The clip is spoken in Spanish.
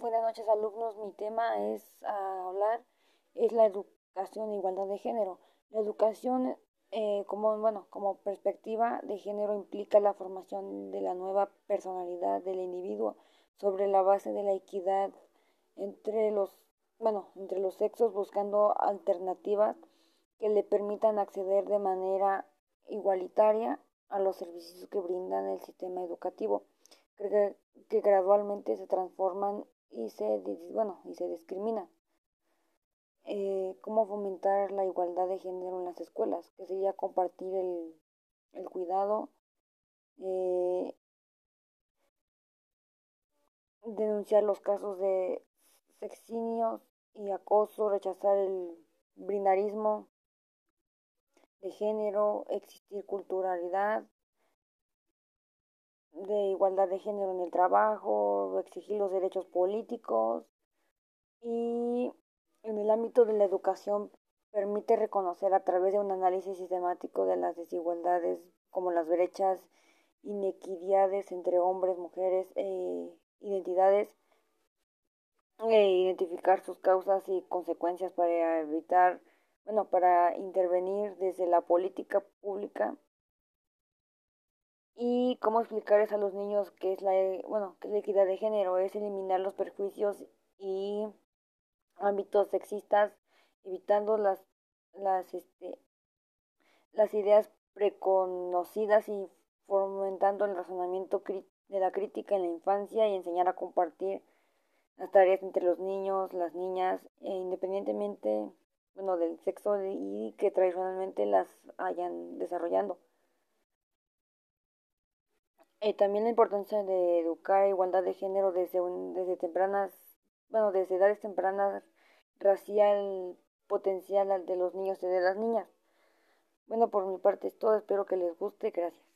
Buenas noches alumnos, mi tema es hablar, es la educación e igualdad de género. La educación eh, como, bueno, como perspectiva de género implica la formación de la nueva personalidad del individuo sobre la base de la equidad entre los, bueno, entre los sexos buscando alternativas que le permitan acceder de manera igualitaria a los servicios que brindan el sistema educativo, que gradualmente se transforman y se, bueno, y se discriminan. Eh, cómo fomentar la igualdad de género en las escuelas, que sería compartir el, el cuidado, eh, denunciar los casos de sexinios y acoso, rechazar el brindarismo de género, existir culturalidad, de igualdad de género en el trabajo, exigir los derechos políticos y en el ámbito de la educación permite reconocer a través de un análisis sistemático de las desigualdades como las brechas, inequidades entre hombres, mujeres e identidades, e identificar sus causas y consecuencias para evitar, bueno, para intervenir desde la política pública y cómo explicarles a los niños qué es la, bueno, qué es la equidad de género, es eliminar los perjuicios y ámbitos sexistas, evitando las, las, este, las ideas preconocidas y fomentando el razonamiento de la crítica en la infancia y enseñar a compartir las tareas entre los niños, las niñas, e independientemente bueno, del sexo y que tradicionalmente las hayan desarrollando. Eh, también la importancia de educar igualdad de género desde, desde tempranas, bueno, desde edades tempranas, racial potencial de los niños y de las niñas. Bueno, por mi parte es todo, espero que les guste, gracias.